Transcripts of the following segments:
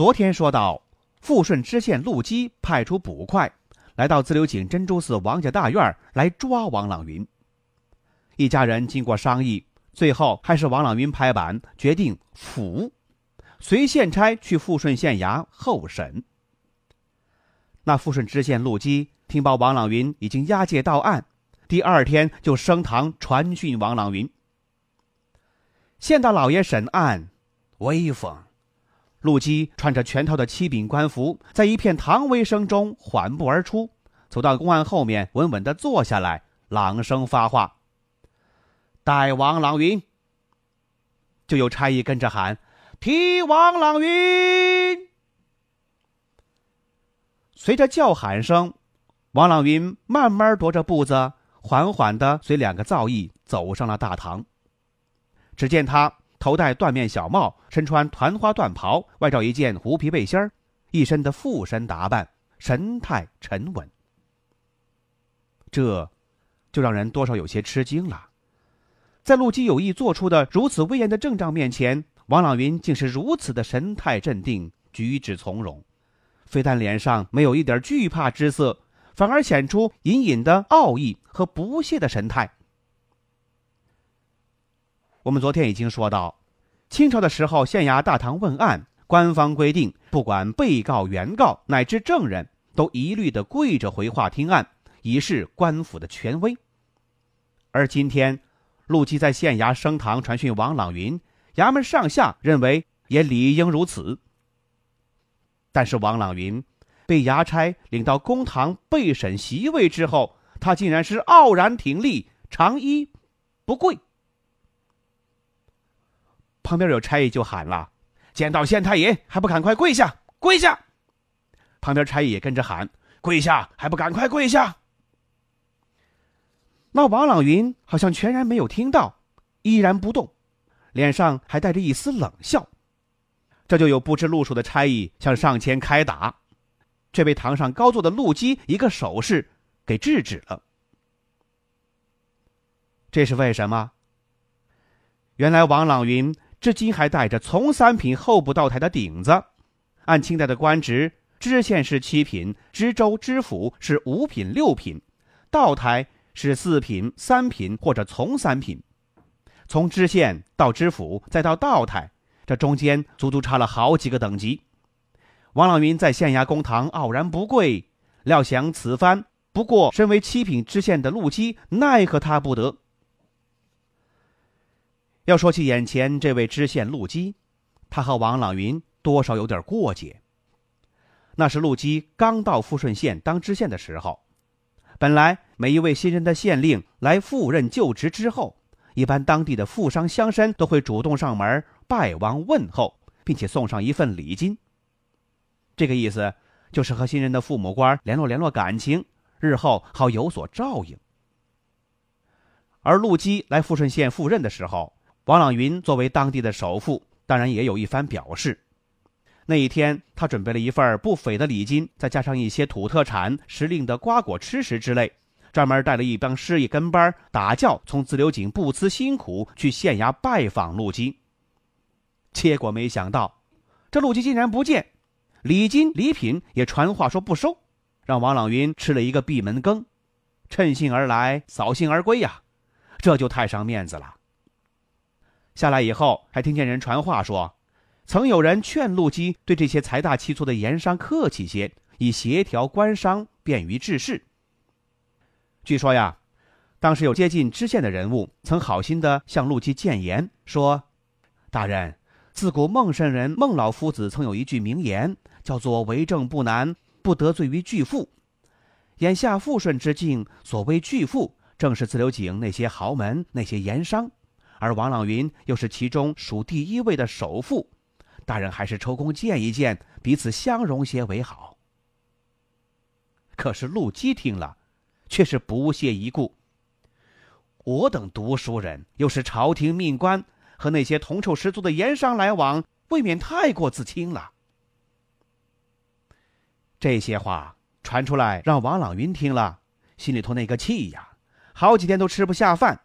昨天说到，富顺知县陆基派出捕快，来到自流井珍珠寺王家大院来抓王朗云。一家人经过商议，最后还是王朗云拍板决定俘，随县差去富顺县衙候审。那富顺知县陆基听报王朗云已经押解到案，第二天就升堂传讯王朗云。县大老爷审案，威风。陆基穿着全套的七品官服，在一片唐威声中缓步而出，走到公案后面，稳稳的坐下来，朗声发话：“带王朗云。”就有差役跟着喊：“提王朗云。”随着叫喊声，王朗云慢慢踱着步子，缓缓的随两个造诣走上了大堂。只见他。头戴缎面小帽，身穿团花缎袍，外罩一件狐皮背心儿，一身的富身打扮，神态沉稳。这，就让人多少有些吃惊了。在陆基有意做出的如此威严的阵仗面前，王朗云竟是如此的神态镇定，举止从容，非但脸上没有一点惧怕之色，反而显出隐隐的傲意和不屑的神态。我们昨天已经说到，清朝的时候，县衙大堂问案，官方规定，不管被告、原告乃至证人，都一律的跪着回话听案，以示官府的权威。而今天，陆基在县衙升堂传讯王朗云，衙门上下认为也理应如此。但是王朗云被衙差领到公堂备审席位之后，他竟然是傲然挺立，长揖不跪。旁边有差役就喊了：“见到县太爷还不赶快跪下！跪下！”旁边差役也跟着喊：“跪下！还不赶快跪下！”那王朗云好像全然没有听到，依然不动，脸上还带着一丝冷笑。这就有不知路数的差役想上前开打，却被堂上高坐的陆基一个手势给制止了。这是为什么？原来王朗云。至今还带着从三品候补道台的顶子，按清代的官职，知县是七品，知州、知府是五品、六品，道台是四品、三品或者从三品。从知县到知府再到道台，这中间足足差了好几个等级。王朗云在县衙公堂傲然不跪，料想此番不过身为七品知县的陆基奈何他不得。要说起眼前这位知县陆基，他和王朗云多少有点过节。那是陆基刚到富顺县当知县的时候，本来每一位新任的县令来赴任就职之后，一般当地的富商乡绅都会主动上门拜王问候，并且送上一份礼金。这个意思就是和新人的父母官联络联络感情，日后好有所照应。而陆基来富顺县赴任的时候，王朗云作为当地的首富，当然也有一番表示。那一天，他准备了一份不菲的礼金，再加上一些土特产、时令的瓜果吃食之类，专门带了一帮师爷跟班打轿，从自流井不辞辛苦去县衙拜访陆基。结果没想到，这陆基竟然不见，礼金礼品也传话说不收，让王朗云吃了一个闭门羹，趁兴而来，扫兴而归呀，这就太伤面子了。下来以后，还听见人传话说，曾有人劝陆基对这些财大气粗的盐商客气些，以协调官商，便于治事。据说呀，当时有接近知县的人物，曾好心的向陆基谏言说：“大人，自古孟圣人孟老夫子曾有一句名言，叫做‘为政不难，不得罪于巨富’。眼下富顺之境，所谓巨富，正是自流井那些豪门、那些盐商。”而王朗云又是其中数第一位的首富，大人还是抽空见一见，彼此相容些为好。”可是陆基听了，却是不屑一顾。我等读书人，又是朝廷命官，和那些铜臭十足的盐商来往，未免太过自轻了。这些话传出来，让王朗云听了，心里头那个气呀，好几天都吃不下饭。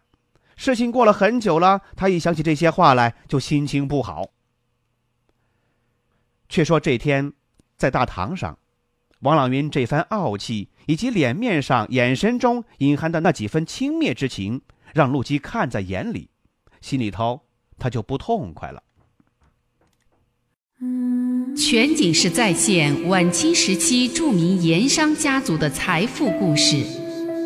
事情过了很久了，他一想起这些话来，就心情不好。却说这天，在大堂上，王朗云这番傲气，以及脸面上、眼神中隐含的那几分轻蔑之情，让陆基看在眼里，心里头他就不痛快了。全景式再现晚清时期著名盐商家族的财富故事，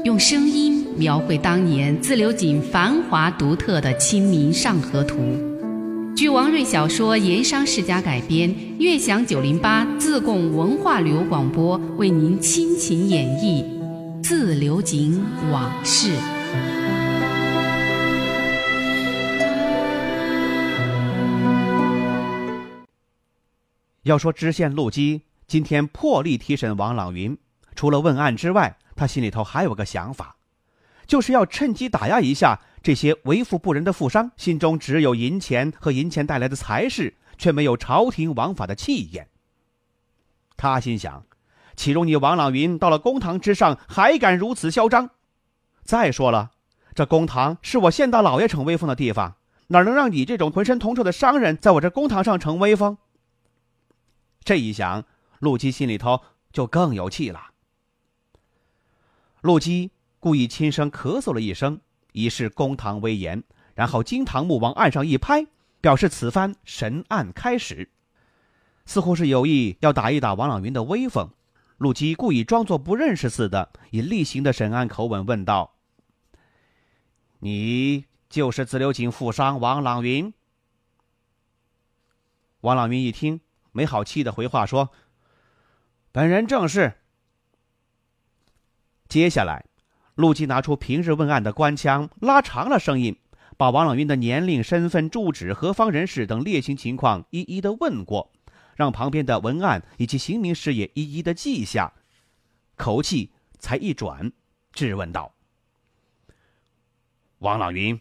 用声音描绘当年自流井繁华独特的《清明上河图》。据王瑞小说《盐商世家》改编，悦享九零八自贡文化旅游广播为您倾情演绎《自流井往事》。要说知县陆基今天破例提审王朗云，除了问案之外，他心里头还有个想法，就是要趁机打压一下这些为富不仁的富商，心中只有银钱和银钱带来的财势，却没有朝廷王法的气焰。他心想，岂容你王朗云到了公堂之上还敢如此嚣张？再说了，这公堂是我县大老爷逞威风的地方，哪能让你这种浑身铜臭的商人在我这公堂上逞威风？这一想，陆基心里头就更有气了。陆基故意轻声咳嗽了一声，以示公堂威严，然后金堂木往案上一拍，表示此番审案开始，似乎是有意要打一打王朗云的威风。陆基故意装作不认识似的，以例行的审案口吻问道：“你就是自流井富商王朗云？”王朗云一听。没好气的回话说：“本人正是。”接下来，陆基拿出平日问案的官腔，拉长了声音，把王朗云的年龄、身份、住址、何方人士等列行情况一一的问过，让旁边的文案以及刑名事也一一的记下，口气才一转，质问道：“王朗云，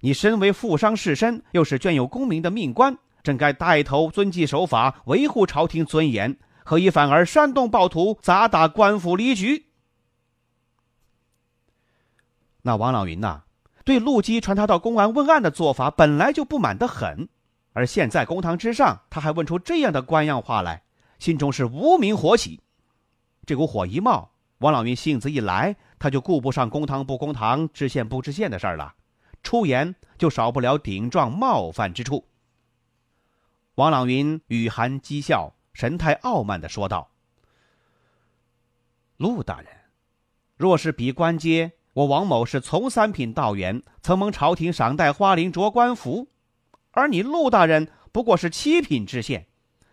你身为富商士绅，又是隽有功名的命官。”真该带头遵纪守法，维护朝廷尊严，何以反而煽动暴徒砸打官府离局？那王朗云呐，对陆基传他到公安问案的做法本来就不满得很，而现在公堂之上，他还问出这样的官样话来，心中是无名火起。这股火一冒，王朗云性子一来，他就顾不上公堂不公堂、知县不知县的事儿了，出言就少不了顶撞冒犯之处。王朗云语含讥笑，神态傲慢的说道：“陆大人，若是比官阶，我王某是从三品道员，曾蒙朝廷赏戴花翎着官服；而你陆大人不过是七品知县，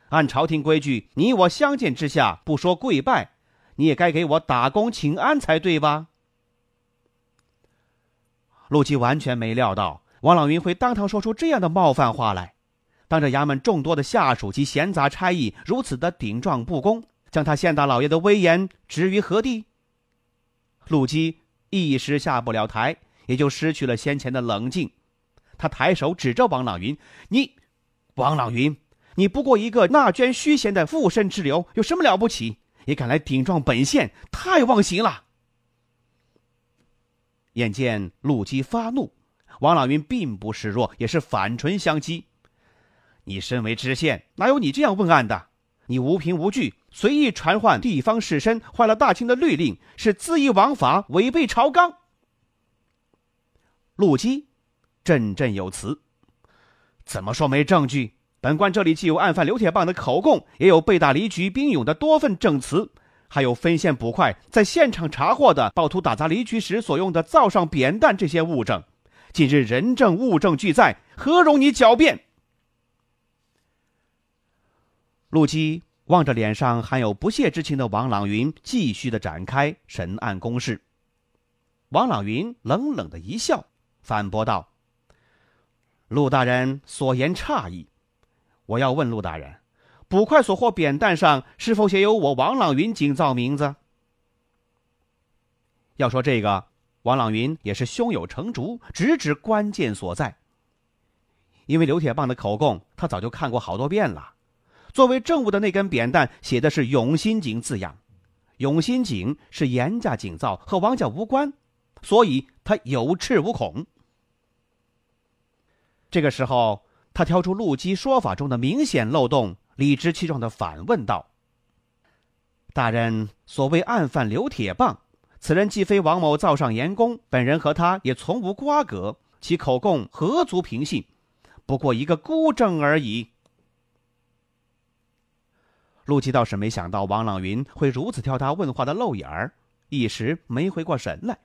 按朝廷规矩，你我相见之下，不说跪拜，你也该给我打工请安才对吧？”陆基完全没料到王朗云会当堂说出这样的冒犯话来。当着衙门众多的下属及闲杂差役如此的顶撞不公，将他县大老爷的威严置于何地？陆基一时下不了台，也就失去了先前的冷静。他抬手指着王朗云：“你，王朗云，你不过一个纳捐虚衔的附身之流，有什么了不起？也敢来顶撞本县，太忘形了！”眼见陆基发怒，王朗云并不示弱，也是反唇相讥。你身为知县，哪有你这样问案的？你无凭无据，随意传唤地方士绅，坏了大清的律令，是恣意枉法，违背朝纲。陆基振振有词：“怎么说没证据？本官这里既有案犯刘铁棒的口供，也有被打离局兵勇的多份证词，还有分县捕快在现场查获的暴徒打砸离局时所用的灶上扁担这些物证。今日人证物证俱在，何容你狡辩？”陆基望着脸上含有不屑之情的王朗云，继续的展开审案攻势。王朗云冷冷的一笑，反驳道：“陆大人所言差矣。我要问陆大人，捕快所获扁担上是否写有我王朗云警造名字？要说这个，王朗云也是胸有成竹，直指关键所在。因为刘铁棒的口供，他早就看过好多遍了。作为证物的那根扁担写的是“永新井”字样，“永新井”是严家井造，和王家无关，所以他有恃无恐。这个时候，他挑出陆基说法中的明显漏洞，理直气壮的反问道：“大人所谓案犯刘铁棒，此人既非王某造上盐工，本人和他也从无瓜葛，其口供何足凭信？不过一个孤证而已。”陆基倒是没想到王朗云会如此挑他问话的漏眼儿，一时没回过神来。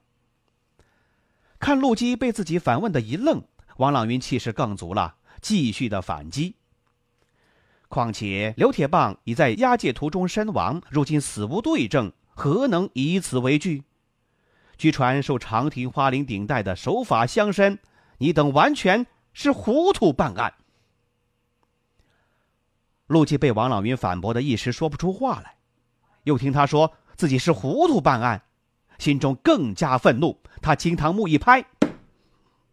看陆基被自己反问的一愣，王朗云气势更足了，继续的反击。况且刘铁棒已在押解途中身亡，如今死无对证，何能以此为据？据传受长亭花翎顶戴的守法乡绅，你等完全是糊涂办案。陆基被王朗云反驳的一时说不出话来，又听他说自己是糊涂办案，心中更加愤怒。他惊堂木一拍：“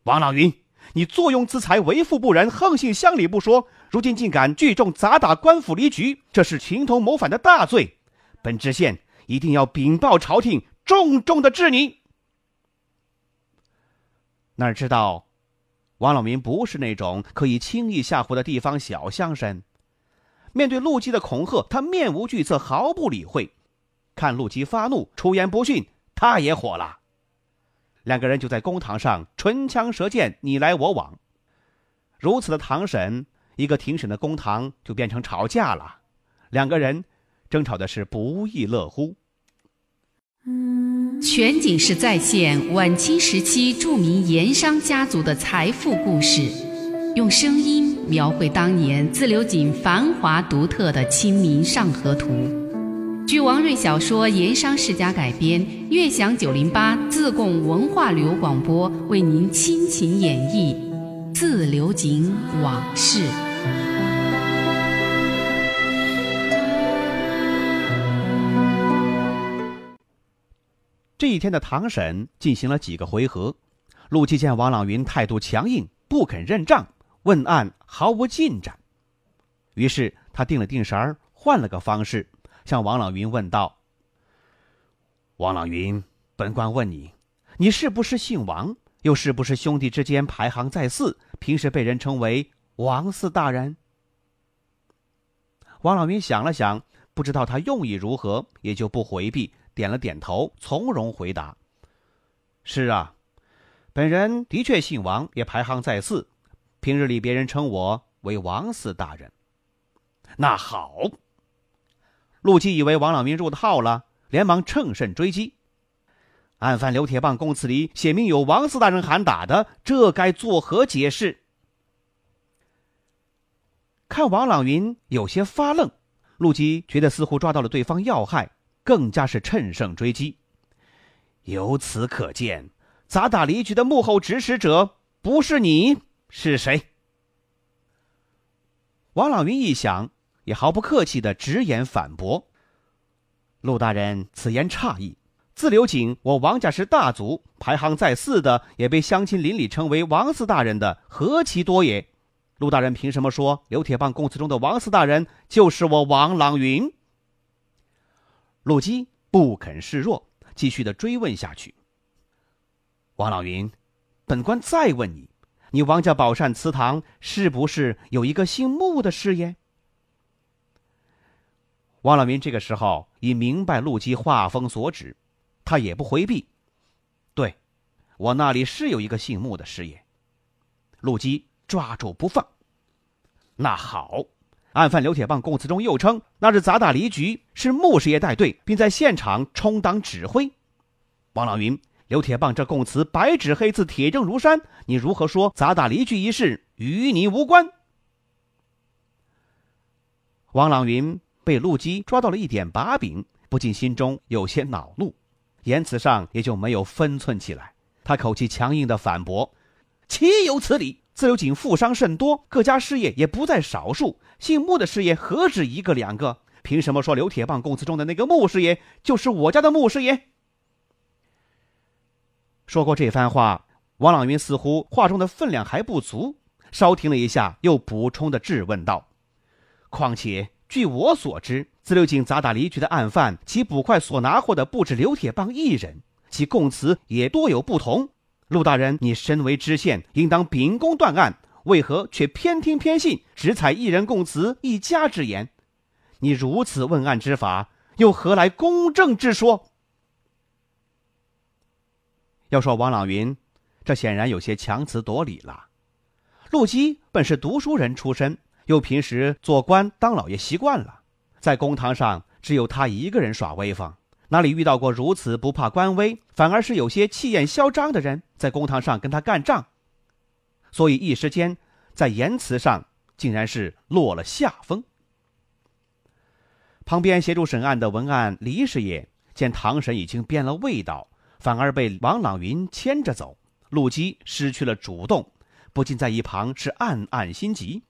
王朗云，你坐拥资财，为富不仁，横行乡里不说，如今竟敢聚众砸打官府离局，这是情同谋反的大罪。本知县一定要禀报朝廷，重重的治你。”哪知道，王朗云不是那种可以轻易吓唬的地方小乡绅。面对陆基的恐吓，他面无惧色，毫不理会。看陆基发怒，出言不逊，他也火了。两个人就在公堂上唇枪舌剑，你来我往。如此的堂审，一个庭审的公堂就变成吵架了。两个人争吵的是不亦乐乎。全景式再现晚清时期著名盐商家族的财富故事，用声音。描绘当年自流井繁华独特的《清明上河图》，据王瑞小说《盐商世家》改编，悦享九零八自贡文化旅游广播为您倾情演绎《自流井往事》。这一天的堂审进行了几个回合，陆基见王朗云态度强硬，不肯认账。问案毫无进展，于是他定了定神儿，换了个方式向王朗云问道：“王朗云，本官问你，你是不是姓王？又是不是兄弟之间排行在四？平时被人称为王四大人？”王朗云想了想，不知道他用意如何，也就不回避，点了点头，从容回答：“是啊，本人的确姓王，也排行在四。”平日里，别人称我为王四大人。那好，陆基以为王朗云入套了，连忙乘胜追击。案犯刘铁棒供词里写明有王四大人喊打的，这该作何解释？看王朗云有些发愣，陆基觉得似乎抓到了对方要害，更加是乘胜追击。由此可见，砸打离局的幕后指使者不是你。是谁？王朗云一想，也毫不客气的直言反驳：“陆大人，此言差矣。自流井，我王家是大族，排行在四的，也被乡亲邻里称为王四大人的，何其多也！陆大人凭什么说刘铁棒供词中的王四大人就是我王朗云？”陆基不肯示弱，继续的追问下去。王朗云，本官再问你。你王家宝善祠堂是不是有一个姓穆的师爷？王老民这个时候已明白陆基话锋所指，他也不回避。对，我那里是有一个姓穆的师爷。陆基抓住不放。那好，案犯刘铁棒供词中又称那日砸打离局是穆师爷带队，并在现场充当指挥。王老云。刘铁棒这供词白纸黑字，铁证如山，你如何说砸打离去一事与你无关？王朗云被陆基抓到了一点把柄，不禁心中有些恼怒，言辞上也就没有分寸起来。他口气强硬的反驳：“岂有此理！自由井富商甚多，各家事业也不在少数。姓穆的事业何止一个两个？凭什么说刘铁棒供词中的那个穆师爷就是我家的穆师爷？说过这番话，王朗云似乎话中的分量还不足，稍停了一下，又补充的质问道：“况且据我所知，自流井砸打离局的案犯，其捕快所拿获的不止刘铁棒一人，其供词也多有不同。陆大人，你身为知县，应当秉公断案，为何却偏听偏信，只采一人供词一家之言？你如此问案之法，又何来公正之说？”要说王朗云，这显然有些强词夺理了。陆基本是读书人出身，又平时做官当老爷习惯了，在公堂上只有他一个人耍威风，哪里遇到过如此不怕官威，反而是有些气焰嚣张的人在公堂上跟他干仗？所以一时间在言辞上竟然是落了下风。旁边协助审案的文案李师爷见堂审已经变了味道。反而被王朗云牵着走，陆基失去了主动，不禁在一旁是暗暗心急，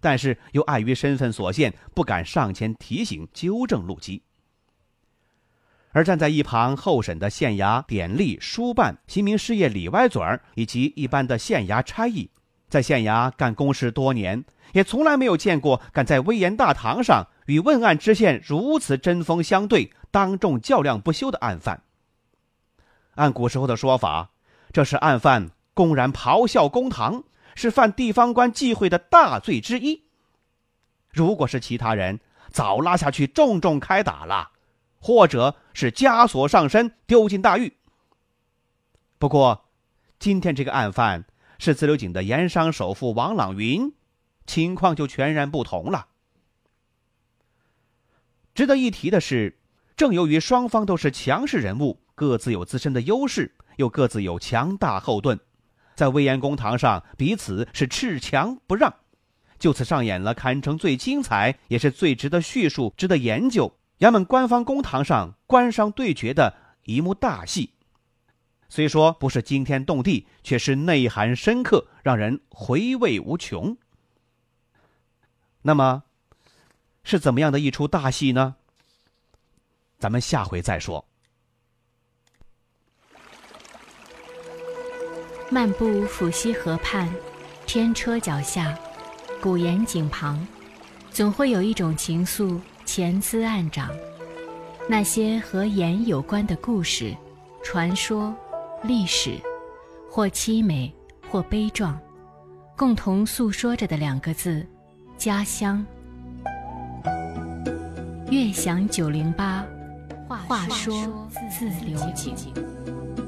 但是又碍于身份所限，不敢上前提醒纠正陆基。而站在一旁候审的县衙典吏、书办、新民事业里歪嘴儿以及一般的县衙差役，在县衙干公事多年，也从来没有见过敢在威严大堂上与问案知县如此针锋相对、当众较量不休的案犯。按古时候的说法，这是案犯公然咆哮公堂，是犯地方官忌讳的大罪之一。如果是其他人，早拉下去重重开打了，或者是枷锁上身，丢进大狱。不过，今天这个案犯是自流井的盐商首富王朗云，情况就全然不同了。值得一提的是，正由于双方都是强势人物。各自有自身的优势，又各自有强大后盾，在威严公堂上彼此是恃强不让，就此上演了堪称最精彩，也是最值得叙述、值得研究衙门官方公堂上官商对决的一幕大戏。虽说不是惊天动地，却是内涵深刻，让人回味无穷。那么，是怎么样的一出大戏呢？咱们下回再说。漫步抚溪河畔，天车脚下，古岩井旁，总会有一种情愫潜滋暗长。那些和盐有关的故事、传说、历史，或凄美，或悲壮，共同诉说着的两个字：家乡。悦享九零八，话说自流井。